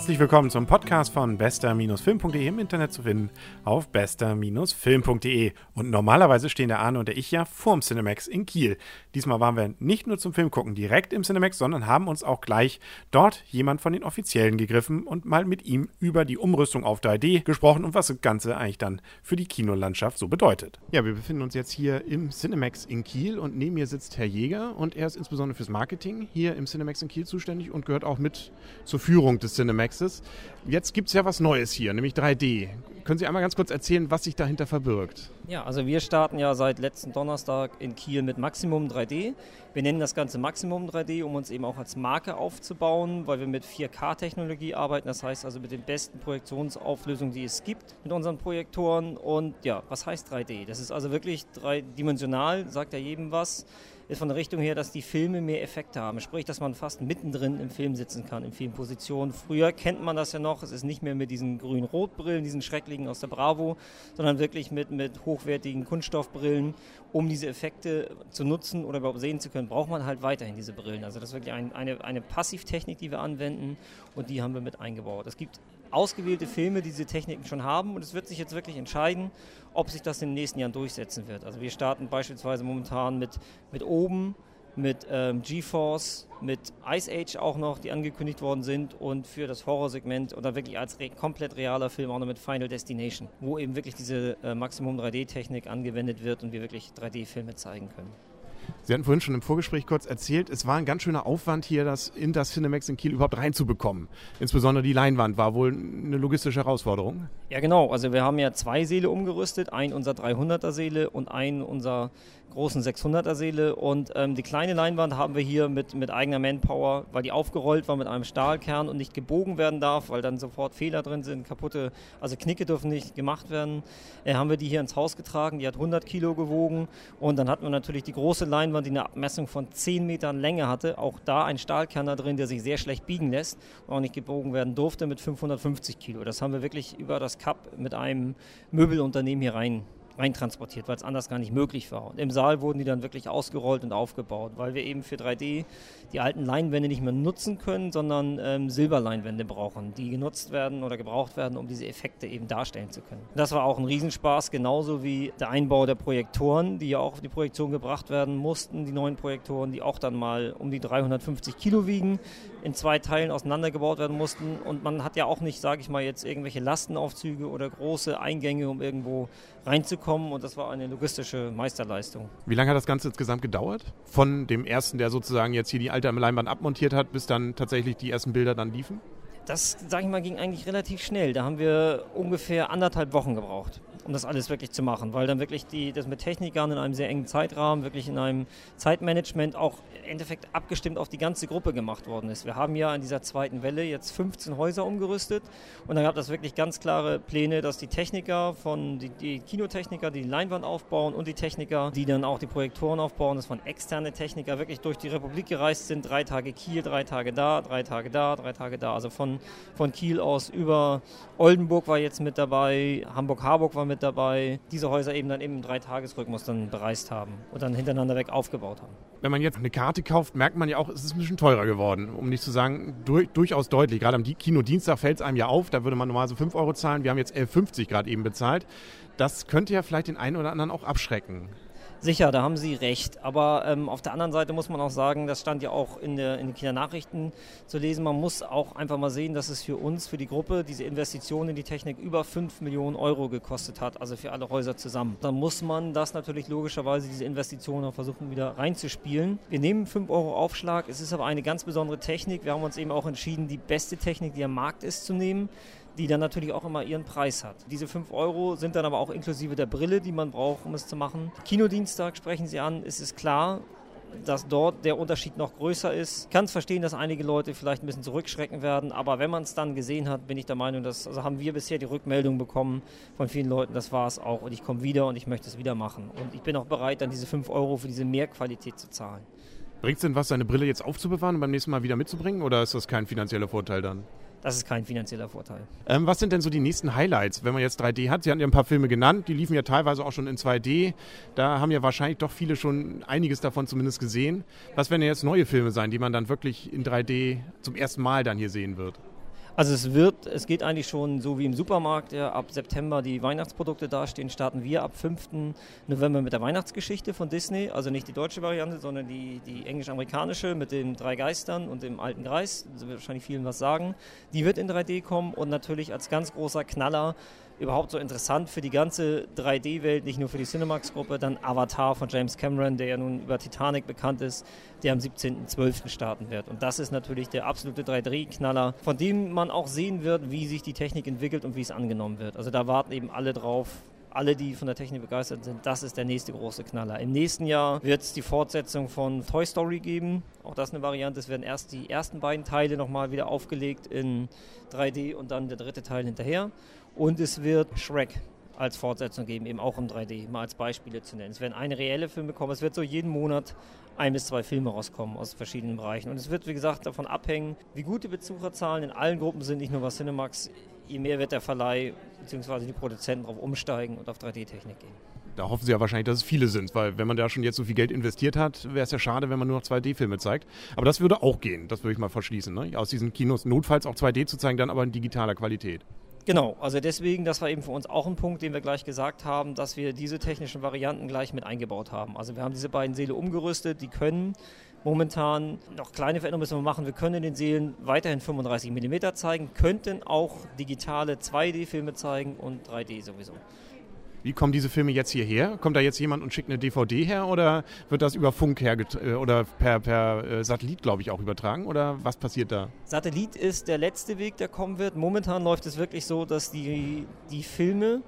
Herzlich willkommen zum Podcast von bester-film.de im Internet zu finden auf bester-film.de. Und normalerweise stehen der Arne und der ich ja vorm Cinemax in Kiel. Diesmal waren wir nicht nur zum Film gucken direkt im Cinemax, sondern haben uns auch gleich dort jemand von den Offiziellen gegriffen und mal mit ihm über die Umrüstung auf 3D gesprochen und was das Ganze eigentlich dann für die Kinolandschaft so bedeutet. Ja, wir befinden uns jetzt hier im Cinemax in Kiel und neben mir sitzt Herr Jäger und er ist insbesondere fürs Marketing hier im Cinemax in Kiel zuständig und gehört auch mit zur Führung des Cinemax Cinemaxes. Jetzt gibt es ja was Neues hier, nämlich 3D. Können Sie einmal ganz kurz erzählen, was sich dahinter verbirgt? Ja, also wir starten ja seit letzten Donnerstag in Kiel mit Maximum 3D. Wir nennen das Ganze Maximum 3D, um uns eben auch als Marke aufzubauen, weil wir mit 4K-Technologie arbeiten. Das heißt also mit den besten Projektionsauflösungen, die es gibt mit unseren Projektoren. Und ja, was heißt 3D? Das ist also wirklich dreidimensional, sagt ja jedem was ist von der Richtung her, dass die Filme mehr Effekte haben. Sprich, dass man fast mittendrin im Film sitzen kann, in vielen Positionen. Früher kennt man das ja noch, es ist nicht mehr mit diesen grün-rot-Brillen, diesen schrecklichen aus der Bravo, sondern wirklich mit, mit hochwertigen Kunststoffbrillen. Um diese Effekte zu nutzen oder überhaupt sehen zu können, braucht man halt weiterhin diese Brillen. Also das ist wirklich ein, eine, eine Passivtechnik, die wir anwenden und die haben wir mit eingebaut. Es gibt ausgewählte Filme, die diese Techniken schon haben und es wird sich jetzt wirklich entscheiden, ob sich das in den nächsten Jahren durchsetzen wird. Also wir starten beispielsweise momentan mit, mit oben, mit ähm, GeForce, mit Ice Age auch noch, die angekündigt worden sind und für das Horrorsegment oder wirklich als re komplett realer Film auch noch mit Final Destination, wo eben wirklich diese äh, Maximum 3D-Technik angewendet wird und wir wirklich 3D-Filme zeigen können. Sie hatten vorhin schon im Vorgespräch kurz erzählt, es war ein ganz schöner Aufwand hier, das in das Cinemax in Kiel überhaupt reinzubekommen. Insbesondere die Leinwand war wohl eine logistische Herausforderung. Ja, genau. Also wir haben ja zwei Säle umgerüstet, ein unser 300er Säle und ein unser großen 600er Säle und ähm, die kleine Leinwand haben wir hier mit, mit eigener Manpower, weil die aufgerollt war mit einem Stahlkern und nicht gebogen werden darf, weil dann sofort Fehler drin sind, kaputte, also Knicke dürfen nicht gemacht werden, äh, haben wir die hier ins Haus getragen, die hat 100 Kilo gewogen. Und dann hatten wir natürlich die große Leinwand, die eine Abmessung von 10 Metern Länge hatte, auch da ein Stahlkern da drin, der sich sehr schlecht biegen lässt und auch nicht gebogen werden durfte mit 550 Kilo. Das haben wir wirklich über das Cup mit einem Möbelunternehmen hier rein reintransportiert, weil es anders gar nicht möglich war. Und im Saal wurden die dann wirklich ausgerollt und aufgebaut, weil wir eben für 3D die alten Leinwände nicht mehr nutzen können, sondern ähm, Silberleinwände brauchen, die genutzt werden oder gebraucht werden, um diese Effekte eben darstellen zu können. Das war auch ein Riesenspaß, genauso wie der Einbau der Projektoren, die ja auch auf die Projektion gebracht werden mussten, die neuen Projektoren, die auch dann mal um die 350 Kilo wiegen, in zwei Teilen auseinandergebaut werden mussten. Und man hat ja auch nicht, sage ich mal, jetzt irgendwelche Lastenaufzüge oder große Eingänge, um irgendwo reinzukommen. Und das war eine logistische Meisterleistung. Wie lange hat das Ganze insgesamt gedauert? Von dem ersten, der sozusagen jetzt hier die alte Leinwand abmontiert hat, bis dann tatsächlich die ersten Bilder dann liefen? Das, sage ich mal, ging eigentlich relativ schnell. Da haben wir ungefähr anderthalb Wochen gebraucht um das alles wirklich zu machen, weil dann wirklich die, das mit Technikern in einem sehr engen Zeitrahmen, wirklich in einem Zeitmanagement auch im Endeffekt abgestimmt auf die ganze Gruppe gemacht worden ist. Wir haben ja in dieser zweiten Welle jetzt 15 Häuser umgerüstet und dann gab es wirklich ganz klare Pläne, dass die Techniker von, die, die Kinotechniker, die die Leinwand aufbauen und die Techniker, die dann auch die Projektoren aufbauen, das von externe Techniker wirklich durch die Republik gereist sind, drei Tage Kiel, drei Tage da, drei Tage da, drei Tage da, also von, von Kiel aus über Oldenburg war jetzt mit dabei, Hamburg-Harburg war mit dabei, diese Häuser eben dann eben im Dreitagesrhythmus dann bereist haben und dann hintereinander weg aufgebaut haben. Wenn man jetzt eine Karte kauft, merkt man ja auch, es ist ein bisschen teurer geworden, um nicht zu sagen, durch, durchaus deutlich. Gerade am Kinodienstag fällt es einem ja auf, da würde man normal so 5 Euro zahlen, wir haben jetzt 11,50 gerade eben bezahlt. Das könnte ja vielleicht den einen oder anderen auch abschrecken. Sicher, da haben Sie recht. Aber ähm, auf der anderen Seite muss man auch sagen, das stand ja auch in, der, in den Kindernachrichten zu lesen, man muss auch einfach mal sehen, dass es für uns, für die Gruppe, diese Investition in die Technik über 5 Millionen Euro gekostet hat, also für alle Häuser zusammen. Dann muss man das natürlich logischerweise, diese Investitionen auch versuchen wieder reinzuspielen. Wir nehmen 5 Euro Aufschlag, es ist aber eine ganz besondere Technik. Wir haben uns eben auch entschieden, die beste Technik, die am Markt ist, zu nehmen die dann natürlich auch immer ihren Preis hat. Diese 5 Euro sind dann aber auch inklusive der Brille, die man braucht, um es zu machen. Kinodienstag sprechen Sie an, ist es klar, dass dort der Unterschied noch größer ist. Ich kann es verstehen, dass einige Leute vielleicht ein bisschen zurückschrecken werden, aber wenn man es dann gesehen hat, bin ich der Meinung, dass, also haben wir bisher die Rückmeldung bekommen von vielen Leuten, das war es auch und ich komme wieder und ich möchte es wieder machen. Und ich bin auch bereit, dann diese 5 Euro für diese Mehrqualität zu zahlen. Bringt es denn was, seine Brille jetzt aufzubewahren und beim nächsten Mal wieder mitzubringen oder ist das kein finanzieller Vorteil dann? Das ist kein finanzieller Vorteil. Ähm, was sind denn so die nächsten Highlights, wenn man jetzt 3D hat? Sie hatten ja ein paar Filme genannt, die liefen ja teilweise auch schon in 2D. Da haben ja wahrscheinlich doch viele schon einiges davon zumindest gesehen. Was werden denn jetzt neue Filme sein, die man dann wirklich in 3D zum ersten Mal dann hier sehen wird? Also es wird, es geht eigentlich schon so wie im Supermarkt, ja, ab September die Weihnachtsprodukte dastehen, starten wir ab 5. November mit der Weihnachtsgeschichte von Disney, also nicht die deutsche Variante, sondern die, die englisch-amerikanische mit den drei Geistern und dem alten Greis, das wird wahrscheinlich vielen was sagen. Die wird in 3D kommen und natürlich als ganz großer Knaller überhaupt so interessant für die ganze 3D-Welt, nicht nur für die Cinemax-Gruppe, dann Avatar von James Cameron, der ja nun über Titanic bekannt ist, der am 17.12. starten wird. Und das ist natürlich der absolute 3D-Knaller, von dem man auch sehen wird, wie sich die Technik entwickelt und wie es angenommen wird. Also da warten eben alle drauf, alle, die von der Technik begeistert sind, das ist der nächste große Knaller. Im nächsten Jahr wird es die Fortsetzung von Toy Story geben. Auch das ist eine Variante. Es werden erst die ersten beiden Teile nochmal wieder aufgelegt in 3D und dann der dritte Teil hinterher. Und es wird Shrek als Fortsetzung geben, eben auch im 3D, mal als Beispiele zu nennen. Es werden eine reelle Filme kommen. Es wird so jeden Monat ein bis zwei Filme rauskommen aus verschiedenen Bereichen. Und es wird, wie gesagt, davon abhängen, wie gut die Besucherzahlen in allen Gruppen sind, nicht nur bei Cinemax. Je mehr wird der Verleih bzw. die Produzenten darauf umsteigen und auf 3D-Technik gehen. Da hoffen Sie ja wahrscheinlich, dass es viele sind, weil wenn man da schon jetzt so viel Geld investiert hat, wäre es ja schade, wenn man nur noch 2D-Filme zeigt. Aber das würde auch gehen, das würde ich mal verschließen. Ne? Aus diesen Kinos notfalls auch 2D zu zeigen, dann aber in digitaler Qualität. Genau, also deswegen, das war eben für uns auch ein Punkt, den wir gleich gesagt haben, dass wir diese technischen Varianten gleich mit eingebaut haben. Also wir haben diese beiden Seele umgerüstet, die können momentan noch kleine Veränderungen müssen wir machen. Wir können den Seelen weiterhin 35 mm zeigen, könnten auch digitale 2D-Filme zeigen und 3D sowieso. Wie kommen diese Filme jetzt hierher? Kommt da jetzt jemand und schickt eine DVD her oder wird das über Funk her äh, oder per, per äh, Satellit, glaube ich, auch übertragen? Oder was passiert da? Satellit ist der letzte Weg, der kommen wird. Momentan läuft es wirklich so, dass die, die Filme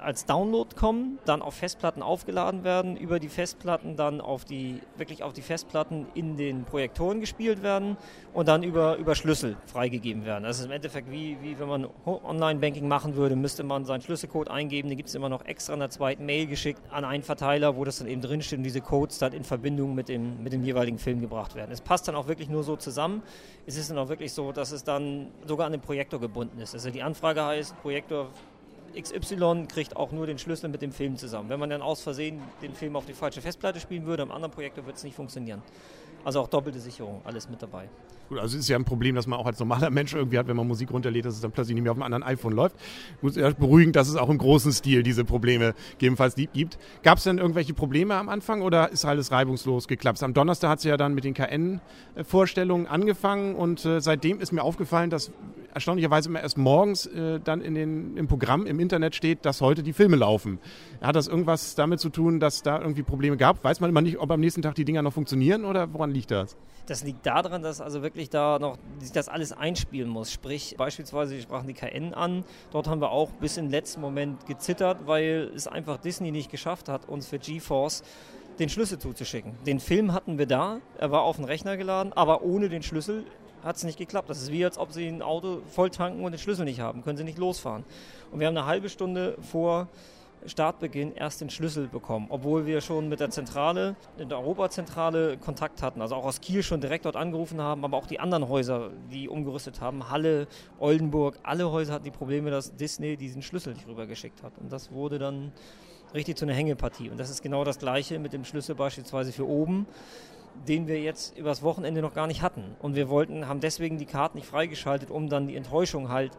als Download kommen, dann auf Festplatten aufgeladen werden, über die Festplatten dann auf die, wirklich auf die Festplatten in den Projektoren gespielt werden und dann über, über Schlüssel freigegeben werden. Das ist im Endeffekt wie, wie wenn man Online-Banking machen würde, müsste man seinen Schlüsselcode eingeben, den gibt es immer noch extra in der zweiten Mail geschickt an einen Verteiler, wo das dann eben drinsteht und diese Codes dann in Verbindung mit dem, mit dem jeweiligen Film gebracht werden. Es passt dann auch wirklich nur so zusammen. Es ist dann auch wirklich so, dass es dann sogar an den Projektor gebunden ist. Also die Anfrage heißt, Projektor XY kriegt auch nur den Schlüssel mit dem Film zusammen. Wenn man dann aus Versehen den Film auf die falsche Festplatte spielen würde, am anderen Projektor wird es nicht funktionieren. Also auch doppelte Sicherung, alles mit dabei. Gut, also ist ja ein Problem, das man auch als normaler Mensch irgendwie hat, wenn man Musik runterlädt, dass es dann plötzlich nicht mehr auf einem anderen iPhone läuft. Gut, ja beruhigend, dass es auch im großen Stil diese Probleme gegebenenfalls gibt. Gab es denn irgendwelche Probleme am Anfang oder ist alles reibungslos geklappt? Am Donnerstag hat es ja dann mit den KN-Vorstellungen angefangen und äh, seitdem ist mir aufgefallen, dass erstaunlicherweise immer erst morgens äh, dann in den, im Programm im Internet steht, dass heute die Filme laufen. Hat das irgendwas damit zu tun, dass da irgendwie Probleme gab? Weiß man immer nicht, ob am nächsten Tag die Dinger noch funktionieren oder woran liegt das? Das liegt daran, dass also wirklich da noch sich das alles einspielen muss. Sprich, beispielsweise, wir sprachen die KN an. Dort haben wir auch bis in den letzten Moment gezittert, weil es einfach Disney nicht geschafft hat, uns für GeForce den Schlüssel zuzuschicken. Den Film hatten wir da, er war auf den Rechner geladen, aber ohne den Schlüssel hat es nicht geklappt. Das ist wie, als ob Sie ein Auto voll tanken und den Schlüssel nicht haben, können Sie nicht losfahren. Und wir haben eine halbe Stunde vor Startbeginn erst den Schlüssel bekommen, obwohl wir schon mit der Zentrale, in der Europazentrale Kontakt hatten, also auch aus Kiel schon direkt dort angerufen haben, aber auch die anderen Häuser, die umgerüstet haben, Halle, Oldenburg, alle Häuser hatten die Probleme, dass Disney diesen Schlüssel nicht rübergeschickt hat. Und das wurde dann richtig zu einer Hängepartie. Und das ist genau das Gleiche mit dem Schlüssel beispielsweise für oben den wir jetzt übers Wochenende noch gar nicht hatten. Und wir wollten, haben deswegen die Karten nicht freigeschaltet, um dann die Enttäuschung halt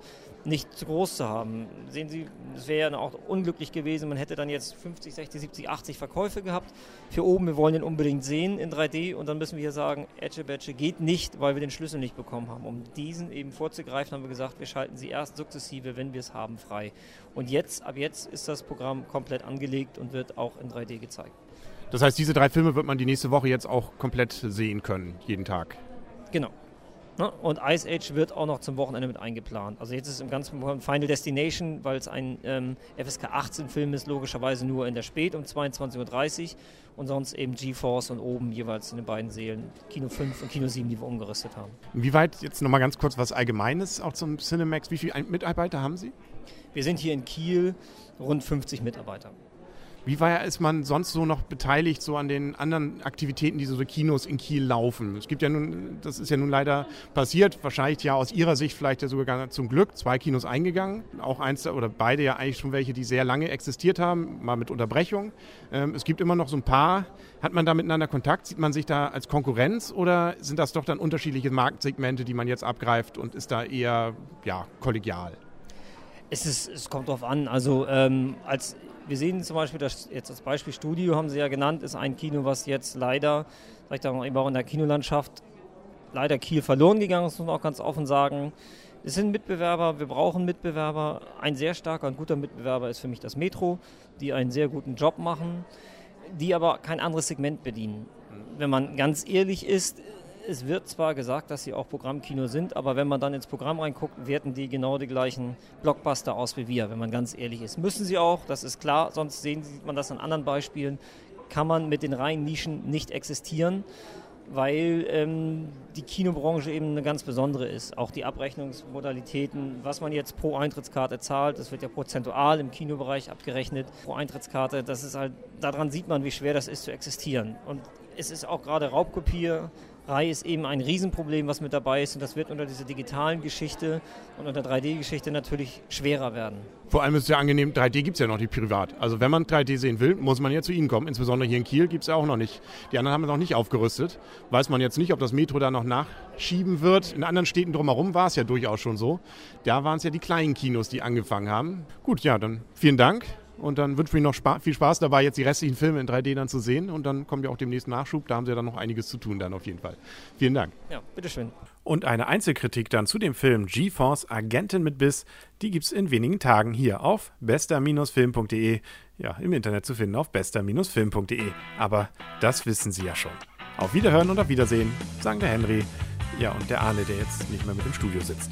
nicht zu groß zu haben. Sehen Sie, es wäre ja auch unglücklich gewesen, man hätte dann jetzt 50, 60, 70, 80 Verkäufe gehabt. Für oben, wir wollen den unbedingt sehen in 3D und dann müssen wir hier sagen, Badge geht nicht, weil wir den Schlüssel nicht bekommen haben. Um diesen eben vorzugreifen, haben wir gesagt, wir schalten sie erst sukzessive, wenn wir es haben, frei. Und jetzt, ab jetzt ist das Programm komplett angelegt und wird auch in 3D gezeigt. Das heißt, diese drei Filme wird man die nächste Woche jetzt auch komplett sehen können, jeden Tag. Genau. Ne? Und Ice Age wird auch noch zum Wochenende mit eingeplant. Also jetzt ist im ganzen Final Destination, weil es ein ähm, FSK 18 Film ist, logischerweise nur in der Spät um 22.30 Uhr und sonst eben GeForce und oben jeweils in den beiden Seelen Kino 5 und Kino 7, die wir umgerüstet haben. Wie weit, jetzt nochmal ganz kurz was Allgemeines auch zum Cinemax, wie viele Mitarbeiter haben Sie? Wir sind hier in Kiel rund 50 Mitarbeiter. Wie war, ist man sonst so noch beteiligt so an den anderen Aktivitäten, die so Kinos in Kiel laufen? Es gibt ja nun, das ist ja nun leider passiert, wahrscheinlich ja aus Ihrer Sicht vielleicht ja sogar zum Glück, zwei Kinos eingegangen, auch eins oder beide ja eigentlich schon welche, die sehr lange existiert haben, mal mit Unterbrechung. Ähm, es gibt immer noch so ein paar. Hat man da miteinander Kontakt? Sieht man sich da als Konkurrenz oder sind das doch dann unterschiedliche Marktsegmente, die man jetzt abgreift und ist da eher ja, kollegial? Es, ist, es kommt darauf an. Also ähm, als wir sehen zum Beispiel, das jetzt das Beispiel Studio haben Sie ja genannt, ist ein Kino, was jetzt leider, sag ich da mal, auch in der Kinolandschaft leider Kiel verloren gegangen ist, muss man auch ganz offen sagen. Es sind Mitbewerber, wir brauchen Mitbewerber. Ein sehr starker und guter Mitbewerber ist für mich das Metro, die einen sehr guten Job machen, die aber kein anderes Segment bedienen. Wenn man ganz ehrlich ist, es wird zwar gesagt, dass sie auch Programmkino sind, aber wenn man dann ins Programm reinguckt, werten die genau die gleichen Blockbuster aus wie wir, wenn man ganz ehrlich ist. Müssen sie auch, das ist klar, sonst sehen, sieht man das an anderen Beispielen, kann man mit den reinen Nischen nicht existieren, weil ähm, die Kinobranche eben eine ganz besondere ist. Auch die Abrechnungsmodalitäten, was man jetzt pro Eintrittskarte zahlt, das wird ja prozentual im Kinobereich abgerechnet, pro Eintrittskarte, das ist halt, daran sieht man, wie schwer das ist zu existieren. Und es ist auch gerade Raubkopier, Reihe ist eben ein Riesenproblem, was mit dabei ist und das wird unter dieser digitalen Geschichte und unter 3D-Geschichte natürlich schwerer werden. Vor allem ist es ja angenehm, 3D gibt es ja noch nicht privat. Also wenn man 3D sehen will, muss man ja zu Ihnen kommen. Insbesondere hier in Kiel gibt es ja auch noch nicht. Die anderen haben es noch nicht aufgerüstet. Weiß man jetzt nicht, ob das Metro da noch nachschieben wird. In anderen Städten drumherum war es ja durchaus schon so. Da waren es ja die kleinen Kinos, die angefangen haben. Gut, ja, dann vielen Dank. Und dann wünsche ich mir noch spa viel Spaß dabei, jetzt die restlichen Filme in 3D dann zu sehen. Und dann kommt ja auch demnächst Nachschub. Da haben sie ja dann noch einiges zu tun, dann auf jeden Fall. Vielen Dank. Ja, bitteschön. Und eine Einzelkritik dann zu dem Film GeForce Agentin mit Biss, die gibt es in wenigen Tagen hier auf bester-film.de. Ja, im Internet zu finden auf bester-film.de. Aber das wissen Sie ja schon. Auf Wiederhören und auf Wiedersehen, sagen der Henry. Ja, und der Arne, der jetzt nicht mehr mit im Studio sitzt.